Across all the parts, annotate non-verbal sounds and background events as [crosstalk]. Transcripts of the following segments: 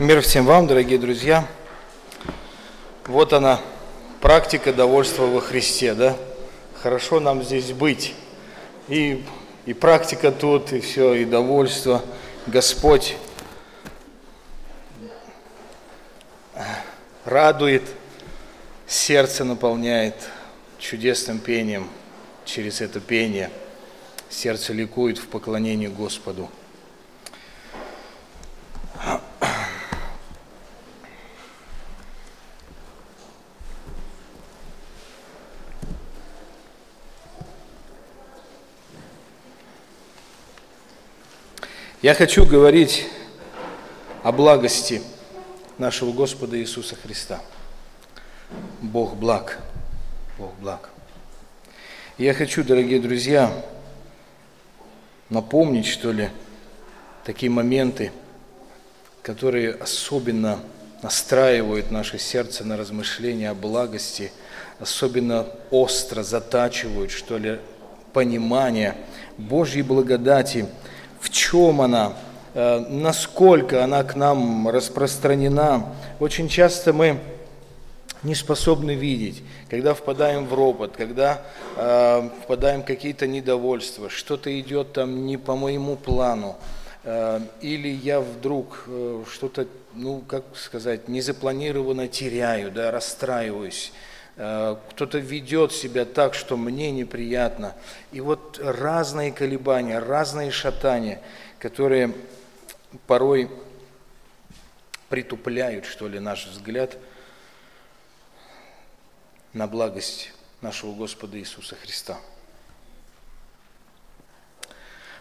Мир всем вам, дорогие друзья. Вот она, практика довольства во Христе, да? Хорошо нам здесь быть. И, и практика тут, и все, и довольство. Господь радует, сердце наполняет чудесным пением. Через это пение сердце ликует в поклонении Господу. Я хочу говорить о благости нашего Господа Иисуса Христа. Бог благ. Бог благ. Я хочу, дорогие друзья, напомнить, что ли, такие моменты, которые особенно настраивают наше сердце на размышления о благости, особенно остро затачивают, что ли, понимание Божьей благодати – в чем она, э, насколько она к нам распространена. Очень часто мы не способны видеть, когда впадаем в ропот, когда э, впадаем в какие-то недовольства, что-то идет там не по моему плану, э, или я вдруг э, что-то, ну, как сказать, незапланированно теряю, да, расстраиваюсь, кто-то ведет себя так, что мне неприятно. И вот разные колебания, разные шатания, которые порой притупляют, что ли, наш взгляд на благость нашего Господа Иисуса Христа.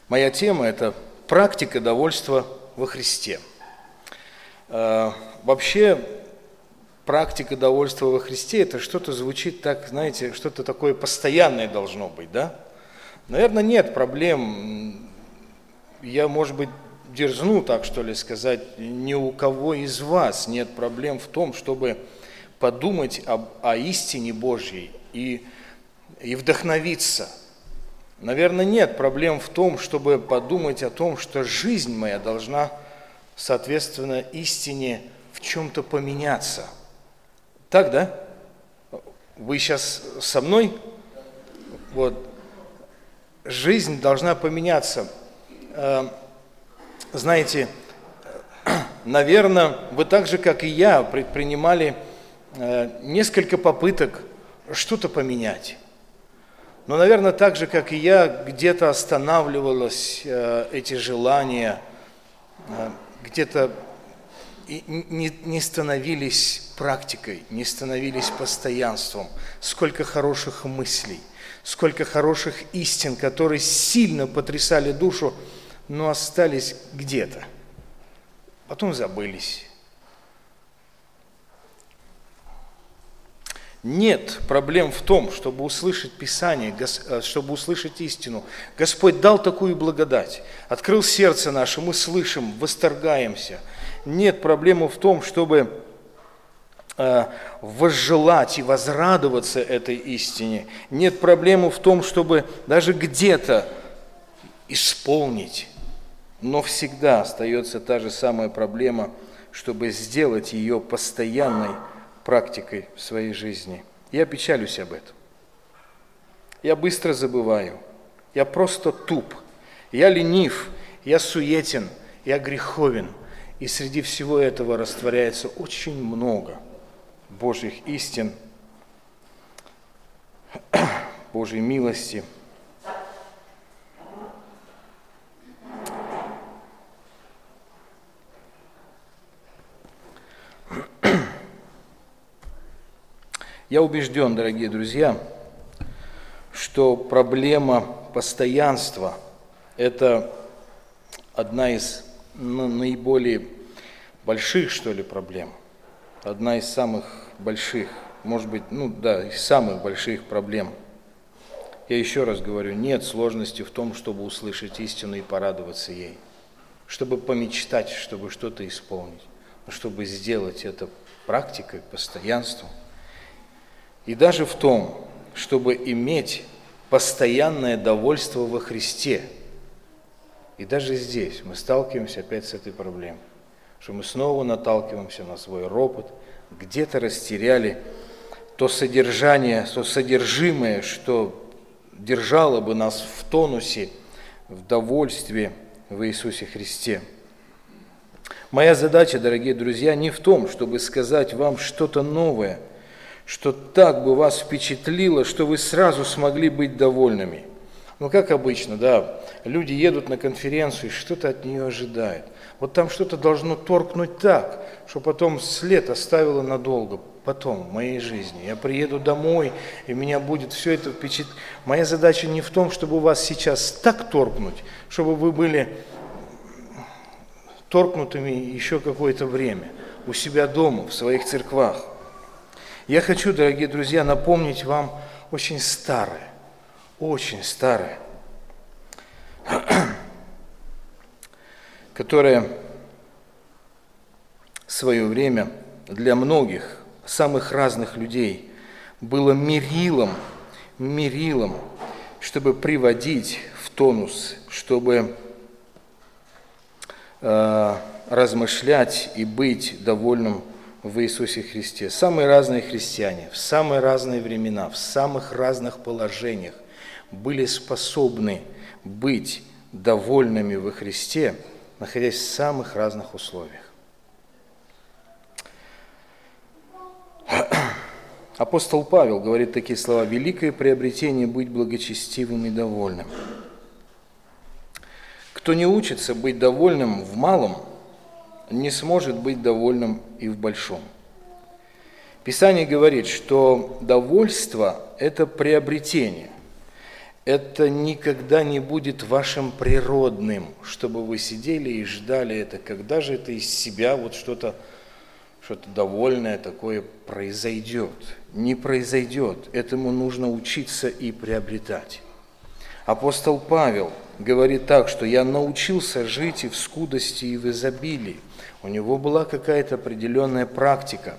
Моя тема – это практика довольства во Христе. Э, вообще, практика довольства во Христе – это что-то звучит так, знаете, что-то такое постоянное должно быть, да? Наверное, нет проблем. Я, может быть, дерзну так, что ли, сказать, ни у кого из вас нет проблем в том, чтобы подумать об, о истине Божьей и, и вдохновиться. Наверное, нет проблем в том, чтобы подумать о том, что жизнь моя должна, соответственно, истине в чем-то поменяться – так, да? Вы сейчас со мной? Вот. Жизнь должна поменяться. Э, знаете, [clears throat] наверное, вы так же, как и я, предпринимали э, несколько попыток что-то поменять. Но, наверное, так же, как и я, где-то останавливалось э, эти желания, где-то не, не становились практикой, не становились постоянством. Сколько хороших мыслей, сколько хороших истин, которые сильно потрясали душу, но остались где-то. Потом забылись. Нет проблем в том, чтобы услышать Писание, э, чтобы услышать истину. Господь дал такую благодать, открыл сердце наше, мы слышим, восторгаемся – нет проблемы в том, чтобы э, возжелать и возрадоваться этой истине. Нет проблемы в том, чтобы даже где-то исполнить. Но всегда остается та же самая проблема, чтобы сделать ее постоянной практикой в своей жизни. Я печалюсь об этом. Я быстро забываю. Я просто туп. Я ленив. Я суетен. Я греховен. И среди всего этого растворяется очень много Божьих истин, [clears throat] Божьей милости. [clears throat] Я убежден, дорогие друзья, что проблема постоянства – это одна из ну, наиболее больших, что ли, проблем. Одна из самых больших, может быть, ну да, из самых больших проблем. Я еще раз говорю, нет сложности в том, чтобы услышать истину и порадоваться ей. Чтобы помечтать, чтобы что-то исполнить. Но чтобы сделать это практикой, постоянством. И даже в том, чтобы иметь постоянное довольство во Христе – и даже здесь мы сталкиваемся опять с этой проблемой. что мы снова наталкиваемся на свой ропот, где-то растеряли то содержание, то содержимое, что держало бы нас в тонусе, в довольстве в Иисусе Христе. Моя задача, дорогие друзья, не в том, чтобы сказать вам что-то новое, что так бы вас впечатлило, что вы сразу смогли быть довольными. Ну, как обычно, да, люди едут на конференцию и что-то от нее ожидают. Вот там что-то должно торкнуть так, что потом след оставило надолго, потом в моей жизни. Я приеду домой, и меня будет все это впечатлять. Моя задача не в том, чтобы вас сейчас так торкнуть, чтобы вы были торкнутыми еще какое-то время у себя дома, в своих церквах. Я хочу, дорогие друзья, напомнить вам очень старое, очень старое, которое в свое время для многих самых разных людей было мерилом, мерилом, чтобы приводить в тонус, чтобы э, размышлять и быть довольным в Иисусе Христе. Самые разные христиане в самые разные времена, в самых разных положениях были способны быть довольными во Христе, находясь в самых разных условиях. [clears throat] Апостол Павел говорит такие слова, «Великое приобретение быть благочестивым и довольным». Кто не учится быть довольным в малом, не сможет быть довольным и в большом. Писание говорит, что довольство – это приобретение. Это никогда не будет вашим природным, чтобы вы сидели и ждали это, когда же это из себя вот что-то что-то довольное такое произойдет. Не произойдет. Этому нужно учиться и приобретать. Апостол Павел говорит так, что я научился жить и в скудости, и в изобилии. У него была какая-то определенная практика.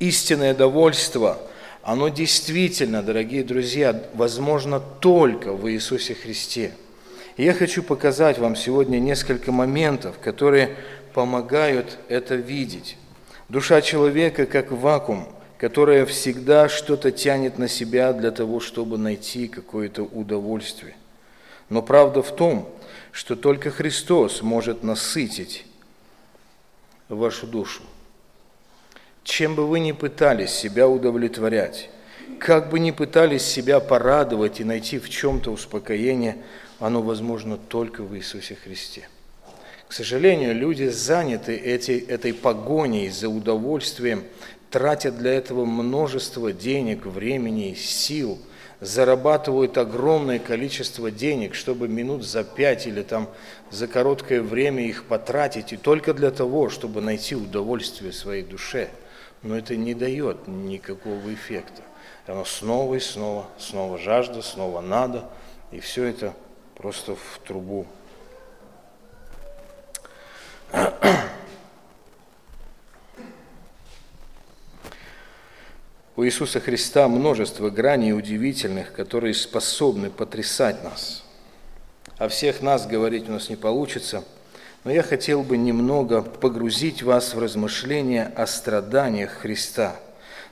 Истинное довольство, оно действительно, дорогие друзья, возможно только в Иисусе Христе. И я хочу показать вам сегодня несколько моментов, которые помогают это видеть. Душа человека как вакуум, которая всегда что-то тянет на себя для того, чтобы найти какое-то удовольствие. Но правда в том, что только Христос может насытить вашу душу. Чем бы вы ни пытались себя удовлетворять, как бы ни пытались себя порадовать и найти в чем-то успокоение, оно возможно только в Иисусе Христе. К сожалению, люди заняты эти, этой погоней за удовольствием, тратят для этого множество денег, времени, сил, зарабатывают огромное количество денег, чтобы минут за пять или там за короткое время их потратить, и только для того, чтобы найти удовольствие своей душе. Но это не дает никакого эффекта. Оно снова и снова, снова жажда, снова надо, и все это просто в трубу у Иисуса Христа множество граней удивительных, которые способны потрясать нас. О всех нас говорить у нас не получится, но я хотел бы немного погрузить вас в размышления о страданиях Христа.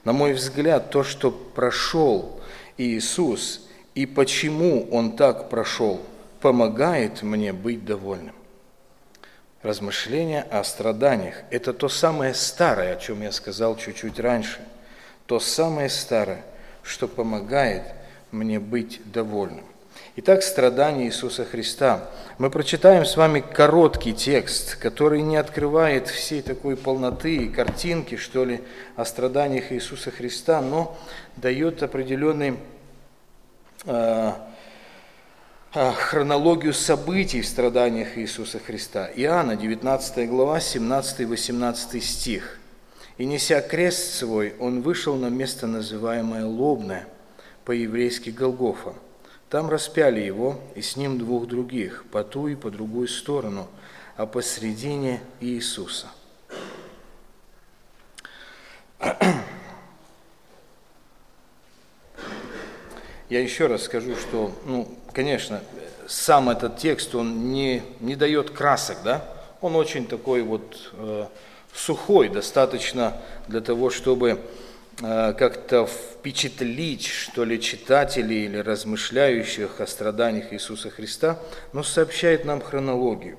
На мой взгляд, то, что прошел Иисус и почему Он так прошел, помогает мне быть довольным размышления о страданиях. Это то самое старое, о чем я сказал чуть-чуть раньше. То самое старое, что помогает мне быть довольным. Итак, страдания Иисуса Христа. Мы прочитаем с вами короткий текст, который не открывает всей такой полноты и картинки, что ли, о страданиях Иисуса Христа, но дает определенный э, а, хронологию событий в страданиях Иисуса Христа. Иоанна, 19 глава, 17-18 стих. «И неся крест свой, он вышел на место, называемое Лобное, по-еврейски Голгофа. Там распяли его, и с ним двух других, по ту и по другую сторону, а посредине Иисуса». [clears throat] Я еще раз скажу, что, ну, конечно, сам этот текст, он не, не дает красок, да? Он очень такой вот э, сухой, достаточно для того, чтобы как-то впечатлить, что ли, читателей или размышляющих о страданиях Иисуса Христа, но сообщает нам хронологию.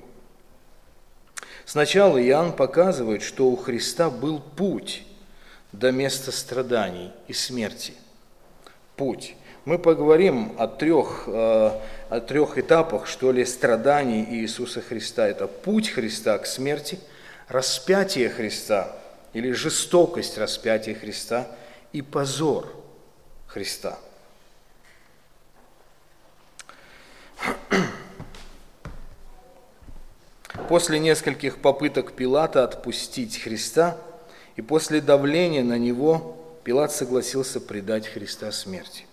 Сначала Иоанн показывает, что у Христа был путь до места страданий и смерти. Путь. Мы поговорим о трех, э, о трех этапах, что ли, страданий Иисуса Христа. Это путь Христа к смерти, распятие Христа или жестокость распятия Христа и позор Христа. После нескольких попыток Пилата отпустить Христа и после давления на него Пилат согласился предать Христа смерти.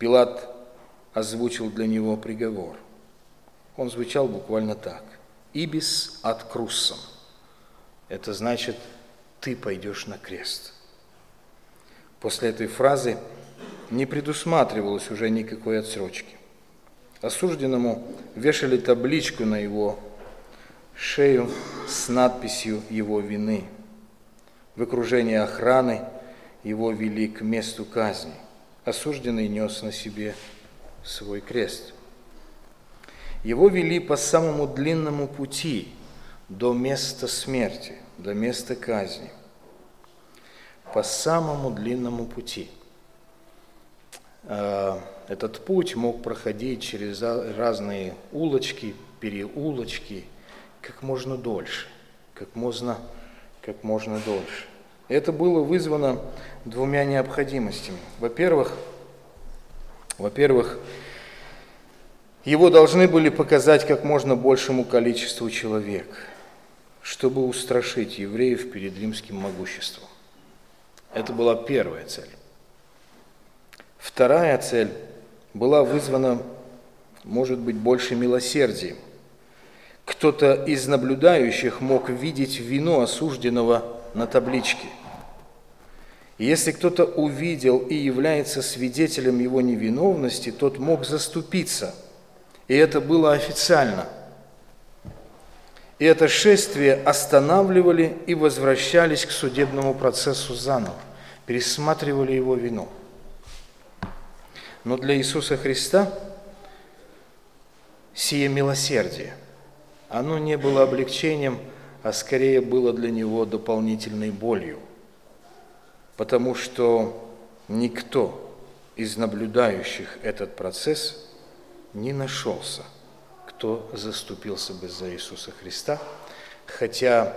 Пилат озвучил для него приговор. Он звучал буквально так. «Ибис от круссом». Это значит, ты пойдешь на крест. После этой фразы не предусматривалось уже никакой отсрочки. Осужденному вешали табличку на его шею с надписью его вины. В окружении охраны его вели к месту казни – осужденный нес на себе свой крест. Его вели по самому длинному пути до места смерти, до места казни. По самому длинному пути. А, этот путь мог проходить через разные улочки, переулочки, как можно дольше, как можно, как можно дольше. Это было вызвано двумя необходимостями. Во-первых, во-первых, его должны были показать как можно большему количеству человек, чтобы устрашить евреев перед римским могуществом. Это была первая цель. Вторая цель была вызвана, может быть, больше милосердием. Кто-то из наблюдающих мог видеть вину осужденного на табличке. Если кто-то увидел и является свидетелем его невиновности, тот мог заступиться. И это было официально. И это шествие останавливали и возвращались к судебному процессу заново, пересматривали его вину. Но для Иисуса Христа сие милосердие, оно не было облегчением, а скорее было для него дополнительной болью потому что никто из наблюдающих этот процесс не нашелся, кто заступился бы за Иисуса Христа, хотя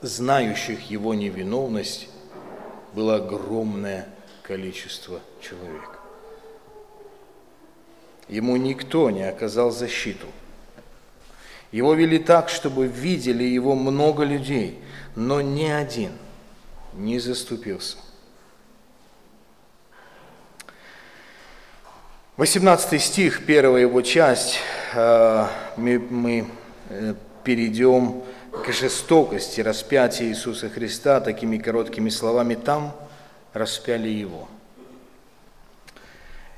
знающих его невиновность было огромное количество человек. Ему никто не оказал защиту. Его вели так, чтобы видели его много людей, но ни один – не заступился. 18 стих, первая его часть, мы, мы э, перейдем к жестокости распятия Иисуса Христа такими короткими словами «там распяли Его».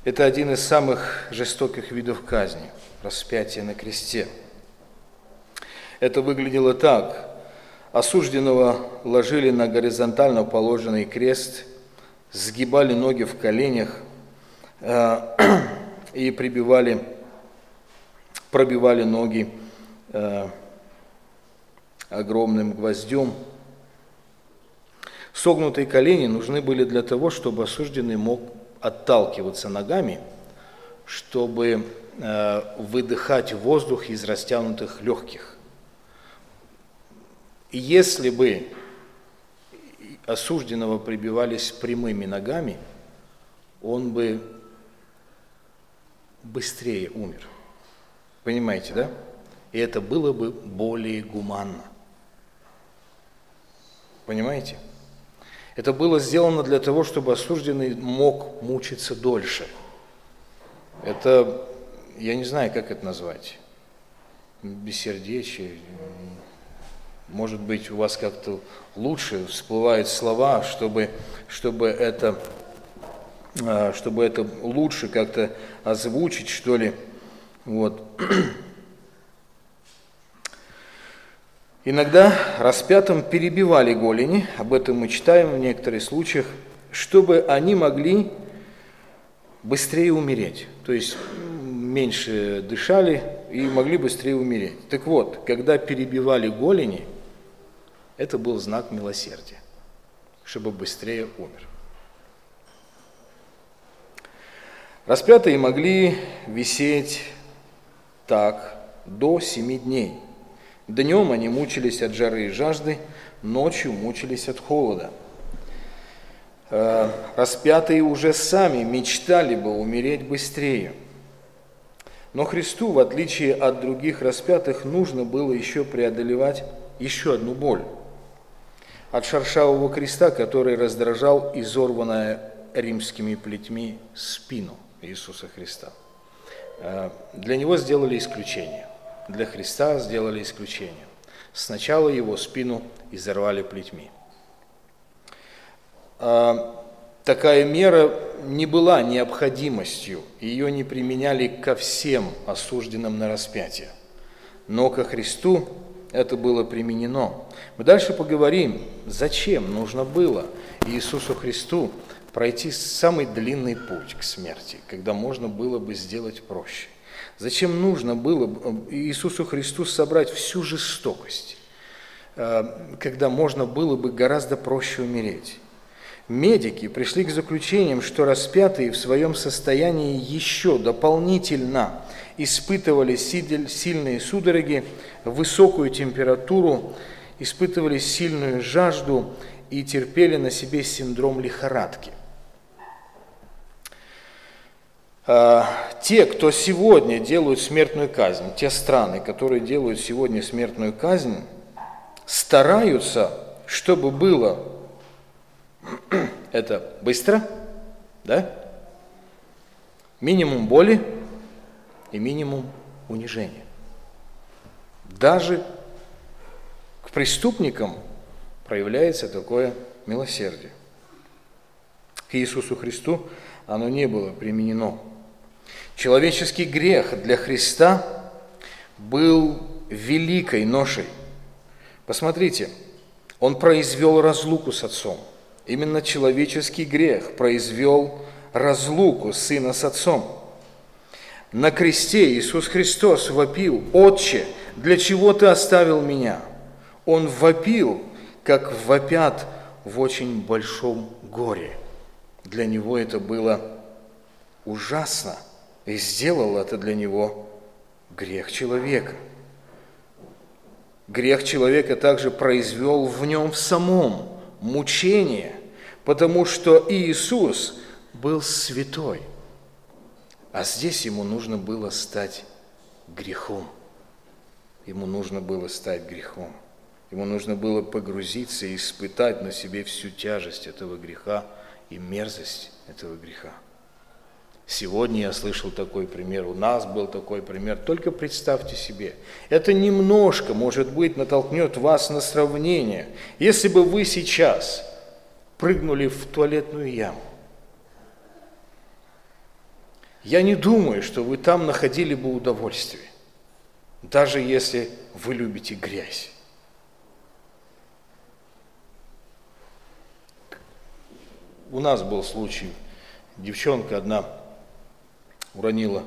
Это один из самых жестоких видов казни – распятие на кресте. Это выглядело так. Осужденного ложили на горизонтально положенный крест, сгибали ноги в коленях э, [clears throat] и прибивали, пробивали ноги э, огромным гвоздем. Согнутые колени нужны были для того, чтобы осужденный мог отталкиваться ногами, чтобы э, выдыхать воздух из растянутых легких. И если бы осужденного прибивались прямыми ногами, он бы быстрее умер. Понимаете, да? И это было бы более гуманно. Понимаете? Это было сделано для того, чтобы осужденный мог мучиться дольше. Это, я не знаю, как это назвать. Бессердечие, может быть, у вас как-то лучше всплывают слова, чтобы, чтобы, это, а, чтобы это лучше как-то озвучить, что ли. Вот. Иногда распятым перебивали голени, об этом мы читаем в некоторых случаях, чтобы они могли быстрее умереть. То есть меньше дышали и могли быстрее умереть. Так вот, когда перебивали голени, это был знак милосердия, чтобы быстрее умер. Распятые могли висеть так до семи дней. Днем они мучились от жары и жажды, ночью мучились от холода. Э, распятые уже сами мечтали бы умереть быстрее. Но Христу, в отличие от других распятых, нужно было еще преодолевать еще одну боль. От шершавого креста, который раздражал изорванная римскими плетьми спину Иисуса Христа. Э, для него сделали исключение. Для Христа сделали исключение. Сначала его спину изорвали плетьми. А, такая мера не была необходимостью, ее не применяли ко всем осужденным на распятие. Но ко Христу это было применено. Мы дальше поговорим, зачем нужно было Иисусу Христу пройти самый длинный путь к смерти, когда можно было бы сделать проще. Зачем нужно было Иисусу Христу собрать всю жестокость, а, когда можно было бы гораздо проще умереть. Медики пришли к заключениям, что распятые в своем состоянии еще дополнительно испытывали сильные судороги, высокую температуру, испытывали сильную жажду и терпели на себе синдром лихорадки. А, те, кто сегодня делают смертную казнь, те страны, которые делают сегодня смертную казнь, стараются, чтобы было [clears throat] это быстро, да? Минимум боли и минимум унижения. Даже к преступникам проявляется такое милосердие. К Иисусу Христу оно не было применено. Человеческий грех для Христа был великой ношей. Посмотрите, он произвел разлуку с Отцом – Именно человеческий грех произвел разлуку сына с отцом. На кресте Иисус Христос вопил, «Отче, для чего ты оставил меня?» Он вопил, как вопят в очень большом горе. Для него это было ужасно, и сделал это для него грех человека. Грех человека также произвел в нем в самом мучение, потому что Иисус был святой, а здесь ему нужно было стать грехом. Ему нужно было стать грехом. Ему нужно было погрузиться и испытать на себе всю тяжесть этого греха и мерзость этого греха. Сегодня я слышал такой пример, у нас был такой пример. Только представьте себе, это немножко, может быть, натолкнет вас на сравнение. Если бы вы сейчас прыгнули в туалетную яму, я не думаю, что вы там находили бы удовольствие, даже если вы любите грязь. У нас был случай, девчонка одна уронила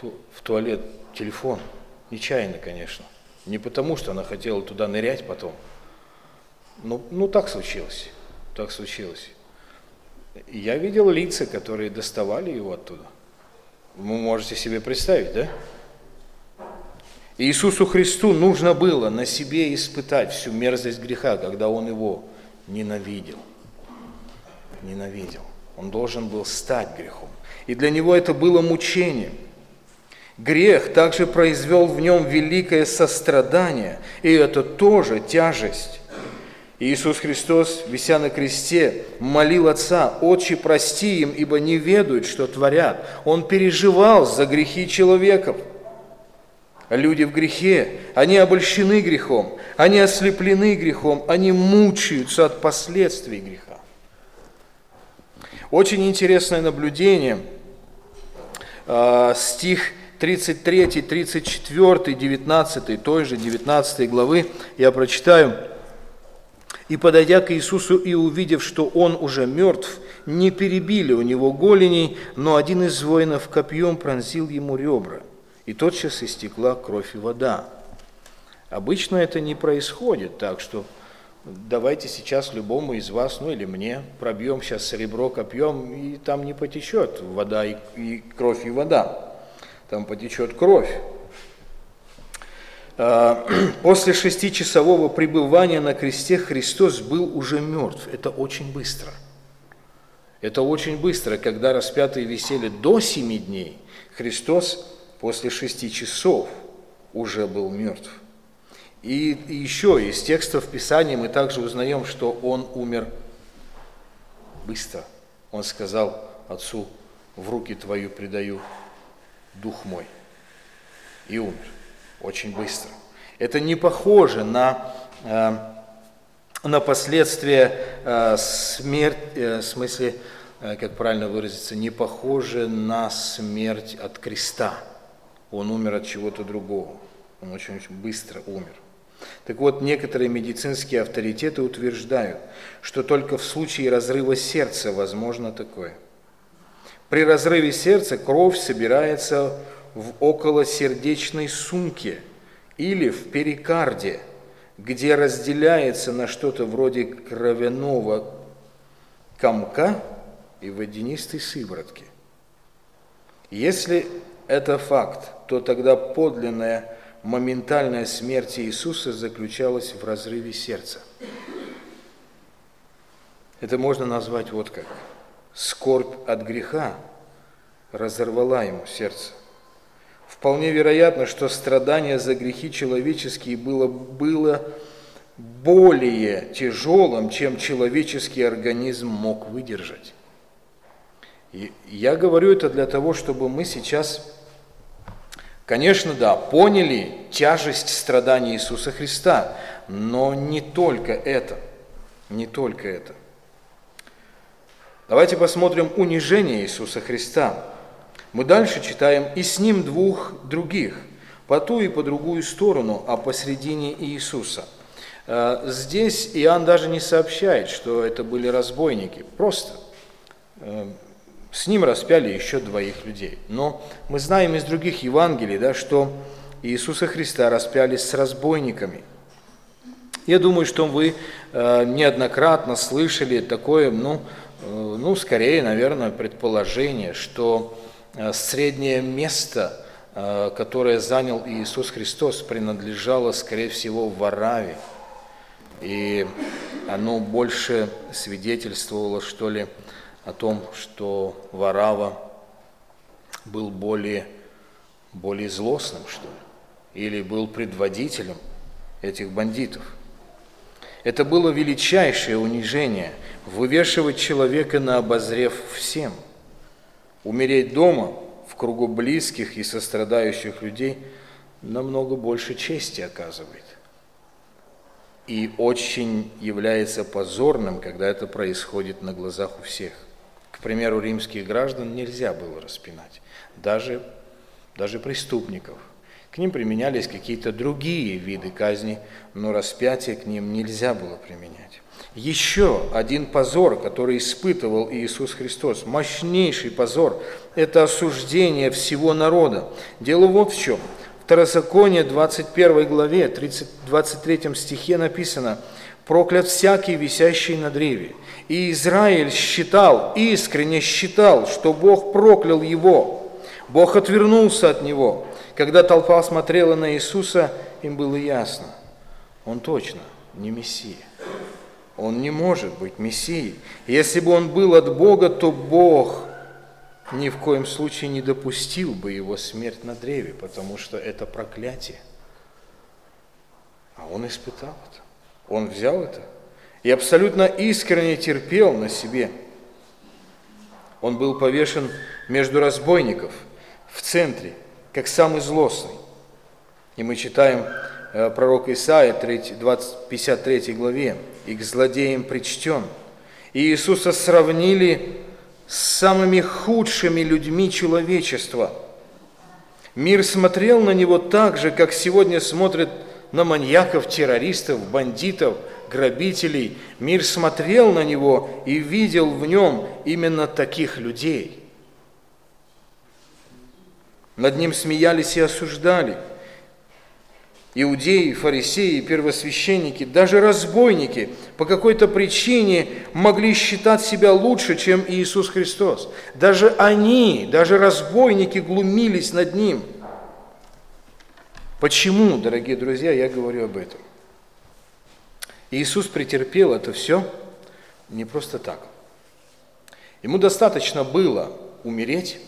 в туалет телефон. Нечаянно, конечно. Не потому, что она хотела туда нырять потом. Ну, ну так случилось. Так случилось. Я видел лица, которые доставали его оттуда. Вы можете себе представить, да? Иисусу Христу нужно было на себе испытать всю мерзость греха, когда Он его ненавидел. Ненавидел. Он должен был стать грехом и для него это было мучением. Грех также произвел в нем великое сострадание, и это тоже тяжесть. Иисус Христос, вися на кресте, молил Отца, «Отче, прости им, ибо не ведают, что творят». Он переживал за грехи человеков. Люди в грехе, они обольщены грехом, они ослеплены грехом, они мучаются от последствий греха. Очень интересное наблюдение – Э, стих 33, 34, 19, той же 19 главы я прочитаю. «И, подойдя к Иисусу и увидев, что он уже мертв, не перебили у него голеней, но один из воинов копьем пронзил ему ребра, и тотчас истекла кровь и вода». Обычно это не происходит так, что давайте сейчас любому из вас, ну или мне, пробьем сейчас серебро копьем, и там не потечет вода и, и кровь и вода. Там потечет кровь. А, [clears throat] после шестичасового пребывания на кресте Христос был уже мертв. Это очень быстро. Это очень быстро. Когда распятые висели до семи дней, Христос после шести часов уже был мертв. И, еще из текстов Писания мы также узнаем, что он умер быстро. Он сказал отцу, в руки твою предаю дух мой. И умер очень быстро. Это не похоже на, э, на последствия э, смерти, э, в смысле, как правильно выразиться, не похоже на смерть от креста. Он умер от чего-то другого. Он очень-очень быстро умер. Так вот, некоторые медицинские авторитеты утверждают, что только в случае разрыва сердца возможно такое. При разрыве сердца кровь собирается в околосердечной сумке или в перикарде, где разделяется на что-то вроде кровяного комка и водянистой сыворотки. Если это факт, то тогда подлинная моментальная смерть Иисуса заключалась в разрыве сердца. Это можно назвать вот как. Скорбь от греха разорвала ему сердце. Вполне вероятно, что страдание за грехи человеческие было, было более тяжелым, чем человеческий организм мог выдержать. И я говорю это для того, чтобы мы сейчас Конечно, да, поняли тяжесть страданий Иисуса Христа, но не только это, не только это. Давайте посмотрим унижение Иисуса Христа. Мы дальше читаем «И с ним двух других, по ту и по другую сторону, а посредине Иисуса». Э, здесь Иоанн даже не сообщает, что это были разбойники, просто э, с ним распяли еще двоих людей. Но мы знаем из других Евангелий, да, что Иисуса Христа распяли с разбойниками. Я думаю, что вы э, неоднократно слышали такое, ну, э, ну, скорее, наверное, предположение, что э, среднее место, э, которое занял Иисус Христос, принадлежало, скорее всего, Вараве. И оно больше свидетельствовало, что ли, о том, что Варава был более, более злостным, что ли, или был предводителем этих бандитов. Это было величайшее унижение – вывешивать человека на обозрев всем. Умереть дома в кругу близких и сострадающих людей намного больше чести оказывает. И очень является позорным, когда это происходит на глазах у всех. К примеру, римских граждан нельзя было распинать, даже, даже преступников. К ним применялись какие-то другие виды казни, но распятие к ним нельзя было применять. Еще один позор, который испытывал Иисус Христос, мощнейший позор, это осуждение всего народа. Дело вот в чем. Второзаконие 21 главе, 30, 23 стихе написано – проклят всякий, висящий на древе. И Израиль считал, искренне считал, что Бог проклял его. Бог отвернулся от него. Когда толпа смотрела на Иисуса, им было ясно, он точно не Мессия. Он не может быть Мессией. Если бы он был от Бога, то Бог ни в коем случае не допустил бы его смерть на древе, потому что это проклятие. А он испытал это. Он взял это и абсолютно искренне терпел на себе. Он был повешен между разбойников в центре, как самый злостный. И мы читаем э, пророк Исаия 3, 20, 53 главе, «И к злодеям причтен». И Иисуса сравнили с самыми худшими людьми человечества. Мир смотрел на него так же, как сегодня смотрят на маньяков, террористов, бандитов, грабителей. Мир смотрел на него и видел в нем именно таких людей. Над ним смеялись и осуждали. Иудеи, фарисеи, первосвященники, даже разбойники по какой-то причине могли считать себя лучше, чем Иисус Христос. Даже они, даже разбойники глумились над Ним. Почему, дорогие друзья, я говорю об этом? Иисус претерпел это все не просто так. Ему достаточно было умереть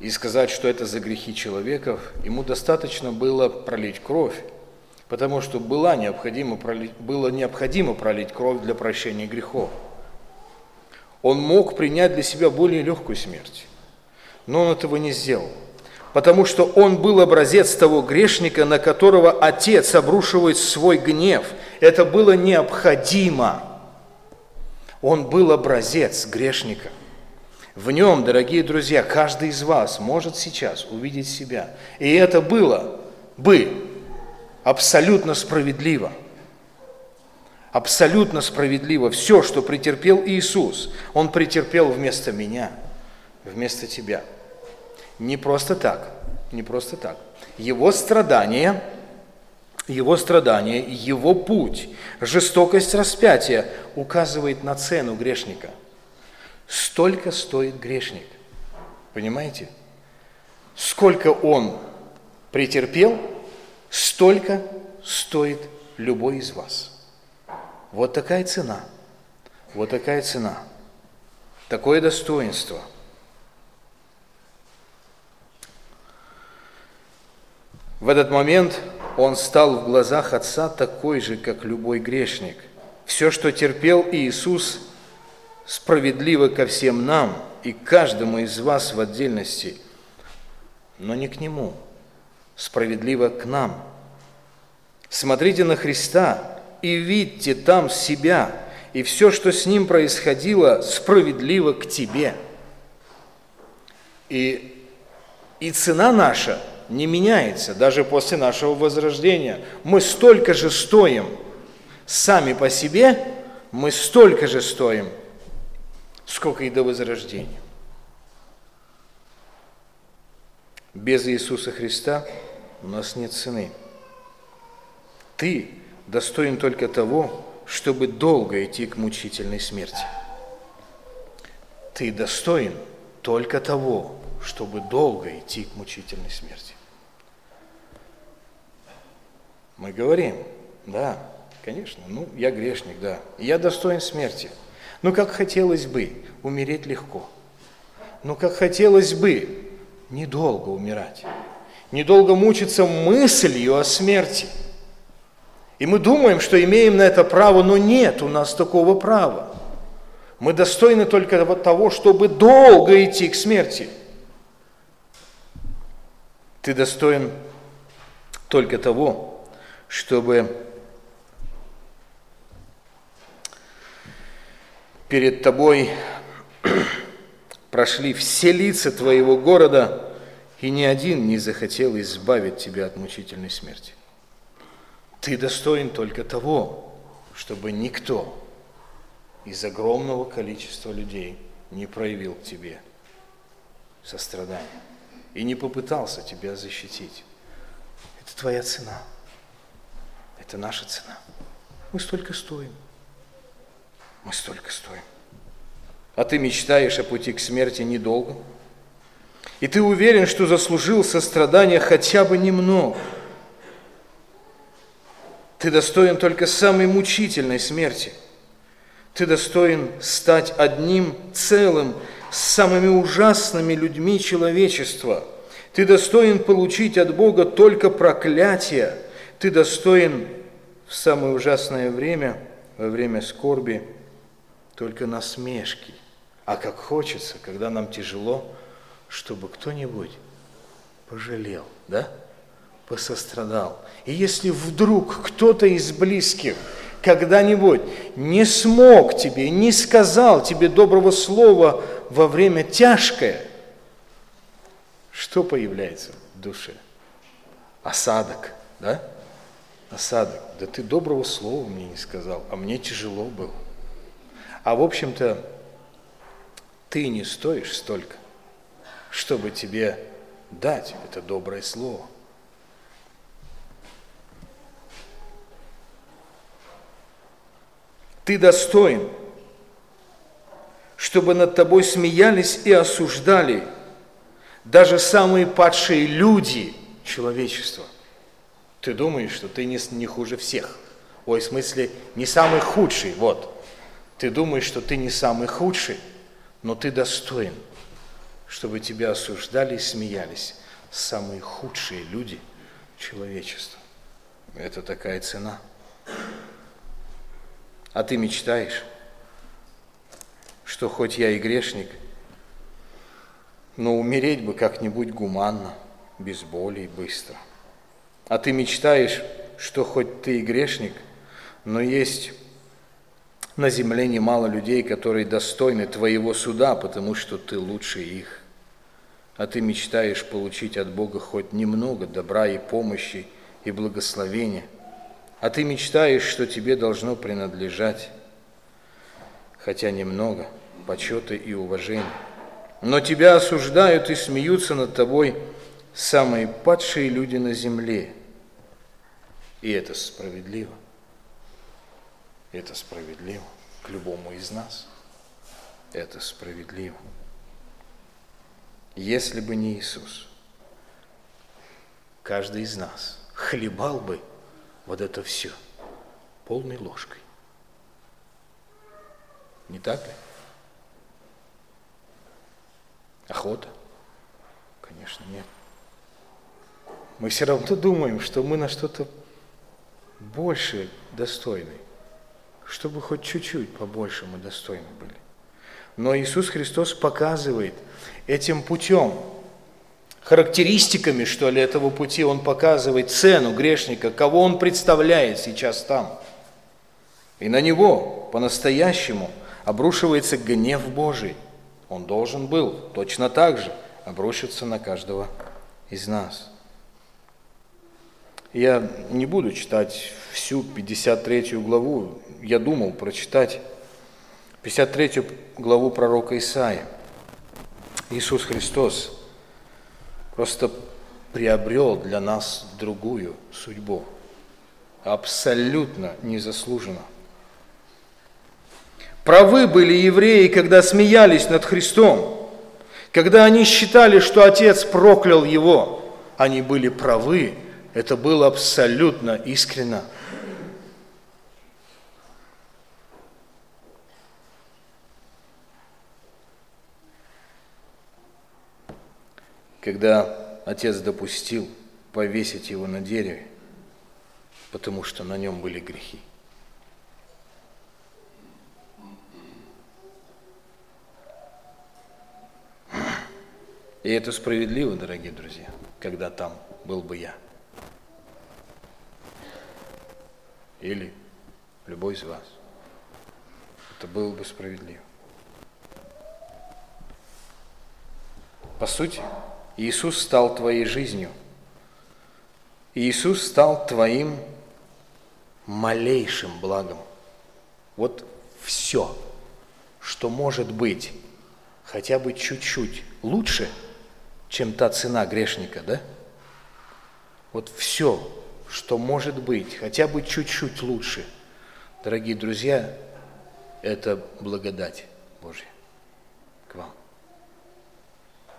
и сказать, что это за грехи человеков. Ему достаточно было пролить кровь, потому что было необходимо пролить, было необходимо пролить кровь для прощения грехов. Он мог принять для себя более легкую смерть, но он этого не сделал потому что он был образец того грешника, на которого Отец обрушивает свой гнев. Это было необходимо. Он был образец грешника. В нем, дорогие друзья, каждый из вас может сейчас увидеть себя. И это было бы абсолютно справедливо. Абсолютно справедливо. Все, что претерпел Иисус, Он претерпел вместо меня, вместо тебя. Не просто так, не просто так. Его страдания, его страдания, его путь, жестокость распятия указывает на цену грешника. Столько стоит грешник. Понимаете? Сколько он претерпел, столько стоит любой из вас. Вот такая цена. Вот такая цена. Такое достоинство – В этот момент он стал в глазах Отца такой же, как любой грешник. Все, что терпел Иисус, справедливо ко всем нам и каждому из вас в отдельности, но не к Нему, справедливо к нам. Смотрите на Христа и видите там себя, и все, что с Ним происходило, справедливо к тебе. И, и цена наша – не меняется даже после нашего возрождения. Мы столько же стоим сами по себе, мы столько же стоим, сколько и до возрождения. Без Иисуса Христа у нас нет цены. Ты достоин только того, чтобы долго идти к мучительной смерти. Ты достоин только того, чтобы долго идти к мучительной смерти. Мы говорим, да, конечно, ну, я грешник, да, я достоин смерти. Ну, как хотелось бы умереть легко. Ну, как хотелось бы недолго умирать. Недолго мучиться мыслью о смерти. И мы думаем, что имеем на это право, но нет у нас такого права. Мы достойны только того, чтобы долго идти к смерти – ты достоин только того, чтобы перед тобой прошли все лица твоего города, и ни один не захотел избавить тебя от мучительной смерти. Ты достоин только того, чтобы никто из огромного количества людей не проявил к тебе сострадания и не попытался тебя защитить. Это твоя цена. Это наша цена. Мы столько стоим. Мы столько стоим. А ты мечтаешь о пути к смерти недолго. И ты уверен, что заслужил сострадания хотя бы немного. Ты достоин только самой мучительной смерти. Ты достоин стать одним целым с самыми ужасными людьми человечества. Ты достоин получить от Бога только проклятие. Ты достоин в самое ужасное время, во время скорби, только насмешки. А как хочется, когда нам тяжело, чтобы кто-нибудь пожалел, да? Посострадал. И если вдруг кто-то из близких – когда-нибудь не смог тебе, не сказал тебе доброго слова во время тяжкое, что появляется в душе? Осадок, да? Осадок. Да ты доброго слова мне не сказал, а мне тяжело было. А в общем-то, ты не стоишь столько, чтобы тебе дать это доброе слово. Ты достоин, чтобы над тобой смеялись и осуждали даже самые падшие люди человечества. Ты думаешь, что ты не, не хуже всех. Ой, в смысле, не самый худший, вот. Ты думаешь, что ты не самый худший, но ты достоин, чтобы тебя осуждали и смеялись самые худшие люди человечества. Это такая цена. А ты мечтаешь, что хоть я и грешник, но умереть бы как-нибудь гуманно, без боли и быстро. А ты мечтаешь, что хоть ты и грешник, но есть на земле немало людей, которые достойны твоего суда, потому что ты лучше их. А ты мечтаешь получить от Бога хоть немного добра и помощи и благословения. А ты мечтаешь, что тебе должно принадлежать, хотя немного, почета и уважения. Но тебя осуждают и смеются над тобой самые падшие люди на земле. И это справедливо. Это справедливо к любому из нас. Это справедливо. Если бы не Иисус, каждый из нас хлебал бы вот это все полной ложкой. Не так ли? Охота? Конечно, нет. Мы все равно думаем, что мы на что-то больше достойны чтобы хоть чуть-чуть побольше мы достойны были. Но Иисус Христос показывает этим путем, характеристиками, что ли, этого пути, Он показывает цену грешника, кого Он представляет сейчас там. И на него по-настоящему обрушивается гнев Божий. Он должен был точно так же обрушиться на каждого из нас. Я не буду читать всю 53 главу, я думал прочитать 53 главу пророка Исаия. Иисус Христос просто приобрел для нас другую судьбу, абсолютно незаслуженно. Правы были евреи, когда смеялись над Христом, когда они считали, что Отец проклял его. Они были правы, это было абсолютно искренно. Когда отец допустил повесить его на дереве, потому что на нем были грехи. И это справедливо, дорогие друзья, когда там был бы я. Или любой из вас. Это было бы справедливо. По сути, Иисус стал твоей жизнью. Иисус стал твоим малейшим благом. Вот все, что может быть хотя бы чуть-чуть лучше, чем та цена грешника, да? Вот все, что может быть хотя бы чуть-чуть лучше, дорогие друзья, это благодать Божья к вам.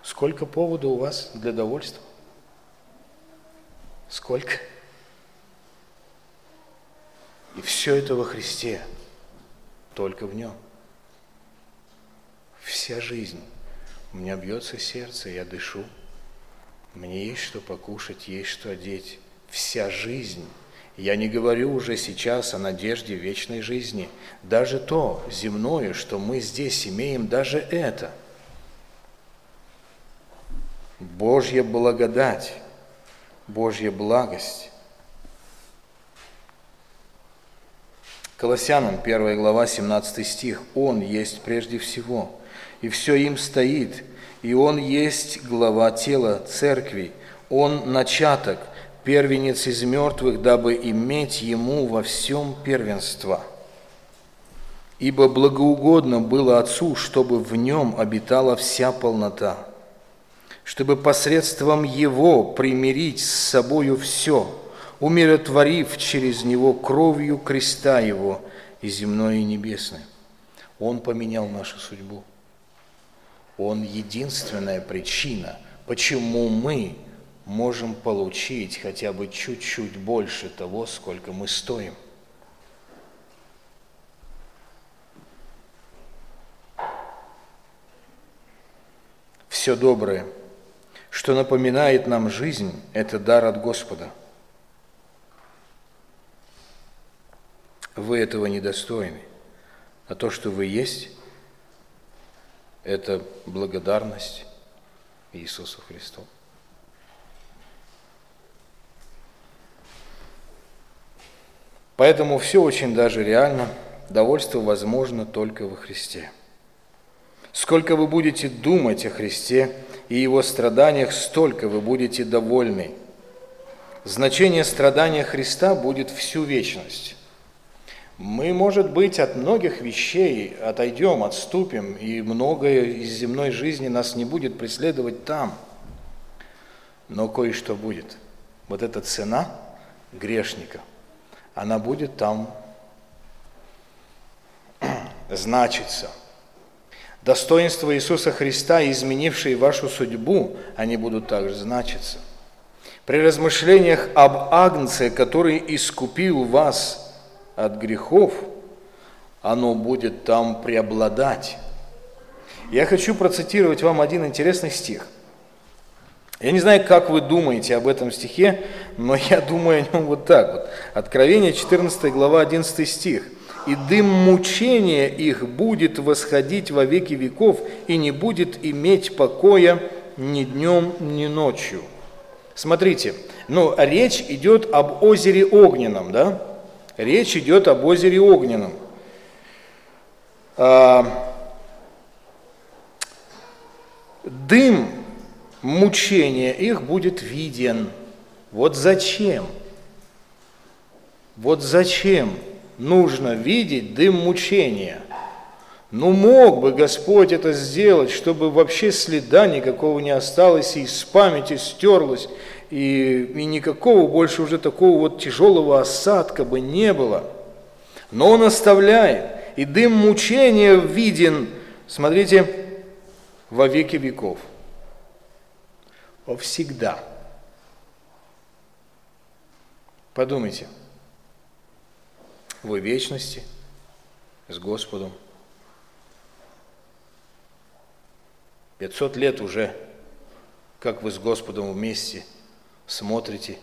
Сколько повода у вас для довольства? Сколько? И все это во Христе, только в Нем. Вся жизнь. У меня бьется сердце, я дышу. Мне есть что покушать, есть что одеть вся жизнь. Я не говорю уже сейчас о надежде вечной жизни. Даже то земное, что мы здесь имеем, даже это. Божья благодать, Божья благость. Колоссянам 1 глава 17 стих. Он есть прежде всего, и все им стоит, и Он есть глава тела церкви. Он начаток, первенец из мертвых, дабы иметь Ему во всем первенство. Ибо благоугодно было Отцу, чтобы в Нем обитала вся полнота, чтобы посредством Его примирить с собою все, умиротворив через Него кровью креста Его и земное и небесное. Он поменял нашу судьбу – он единственная причина, почему мы можем получить хотя бы чуть-чуть больше того, сколько мы стоим. Все доброе, что напоминает нам жизнь, это дар от Господа. Вы этого недостойны, а то, что вы есть – это благодарность Иисусу Христу. Поэтому все очень даже реально, довольство возможно только во Христе. Сколько вы будете думать о Христе и Его страданиях, столько вы будете довольны. Значение страдания Христа будет всю вечность. Мы, может быть, от многих вещей отойдем, отступим, и многое из земной жизни нас не будет преследовать там. Но кое-что будет. Вот эта цена грешника, она будет там значиться. Достоинства Иисуса Христа, изменившие вашу судьбу, они будут также значиться. При размышлениях об Агнце, который искупил вас – от грехов, оно будет там преобладать. Я хочу процитировать вам один интересный стих. Я не знаю, как вы думаете об этом стихе, но я думаю о нем вот так вот. Откровение 14 глава 11 стих. «И дым мучения их будет восходить во веки веков, и не будет иметь покоя ни днем, ни ночью». Смотрите, ну, речь идет об озере Огненном, да? Речь идет об озере Огненном. А, дым мучения их будет виден. Вот зачем? Вот зачем нужно видеть дым мучения? Ну, мог бы Господь это сделать, чтобы вообще следа никакого не осталось, и из памяти стерлось, и, и никакого больше уже такого вот тяжелого осадка бы не было. Но Он оставляет, и дым мучения виден, смотрите, во веки веков. Всегда. Подумайте, вы вечности с Господом. 500 лет уже, как вы с Господом вместе – смотрите,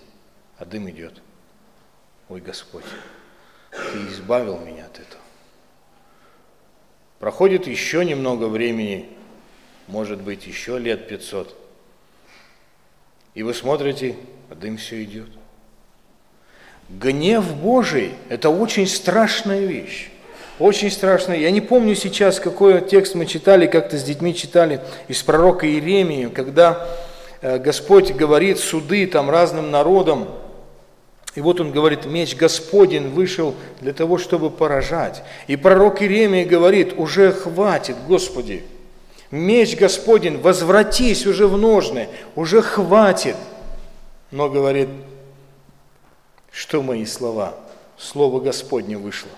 а дым идет. Ой, Господь, Ты избавил меня от этого. Проходит еще немного времени, может быть, еще лет 500, и вы смотрите, а дым все идет. Гнев Божий – это очень страшная вещь. Очень страшная. Я не помню сейчас, какой текст мы читали, как-то с детьми читали из пророка Иеремии, когда Э, Господь говорит суды там разным народам, и вот он говорит, меч Господень вышел для того, чтобы поражать. И пророк Иеремия говорит, уже хватит, Господи, меч Господень, возвратись уже в ножны, уже хватит. Но говорит, что мои слова? Слово Господне вышло.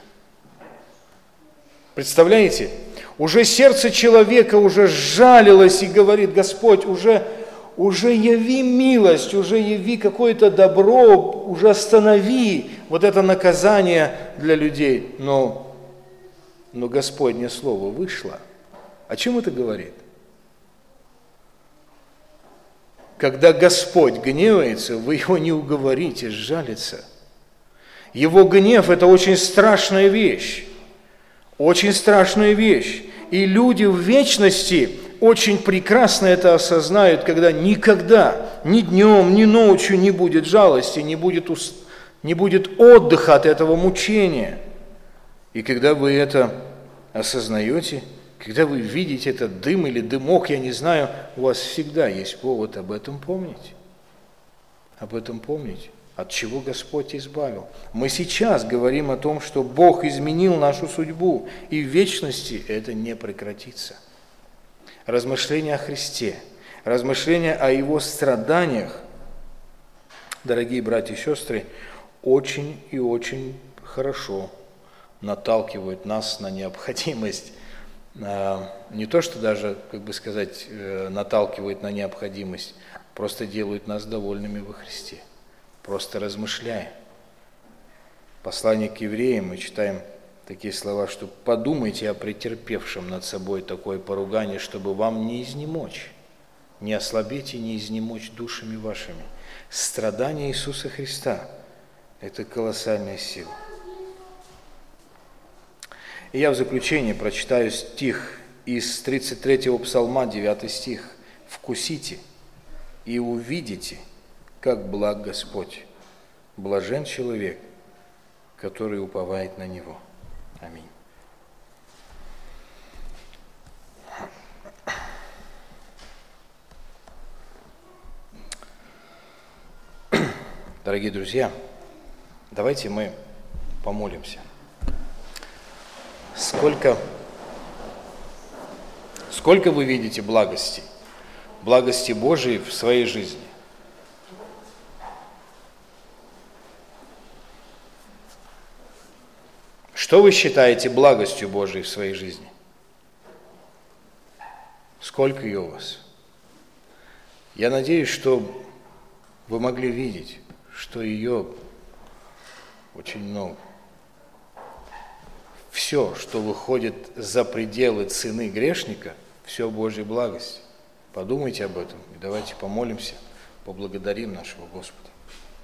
Представляете? Уже сердце человека уже сжалилось и говорит, Господь, уже уже яви милость, уже яви какое-то добро, уже останови вот это наказание для людей. Но, но Господнее Слово вышло. О чем это говорит? Когда Господь гневается, вы его не уговорите сжалиться. Его гнев – это очень страшная вещь. Очень страшная вещь. И люди в вечности очень прекрасно это осознают, когда никогда, ни днем, ни ночью не будет жалости, не будет, уст... не будет отдыха от этого мучения. И когда вы это осознаете, Когда вы видите этот дым или дымок, я не знаю, у вас всегда есть повод об этом помнить. Об этом помнить от чего Господь избавил. Мы сейчас говорим о том, что Бог изменил нашу судьбу, и в вечности это не прекратится. Размышления о Христе, размышления о Его страданиях, дорогие братья и сестры, очень и очень хорошо наталкивают нас на необходимость, не то что даже, как бы сказать, э, наталкивают на необходимость, просто делают нас довольными во Христе просто размышляя. Послание к евреям мы читаем такие слова, что подумайте о претерпевшем над собой такое поругание, чтобы вам не изнемочь, не ослабеть и не изнемочь душами вашими. Страдания Иисуса Христа – это колоссальная сила. И я в заключение прочитаю стих из 33-го псалма, 9 стих. «Вкусите и увидите – как благ Господь. Блажен человек, который уповает на Него. Аминь. Дорогие друзья, давайте мы помолимся. Сколько, сколько вы видите благости, благости Божией в своей жизни? Что вы считаете благостью Божией в своей жизни? Сколько ее у вас? Я надеюсь, что вы могли видеть, что ее очень много. Все, что выходит за пределы цены грешника, все Божья благость. Подумайте об этом и давайте помолимся, поблагодарим нашего Господа.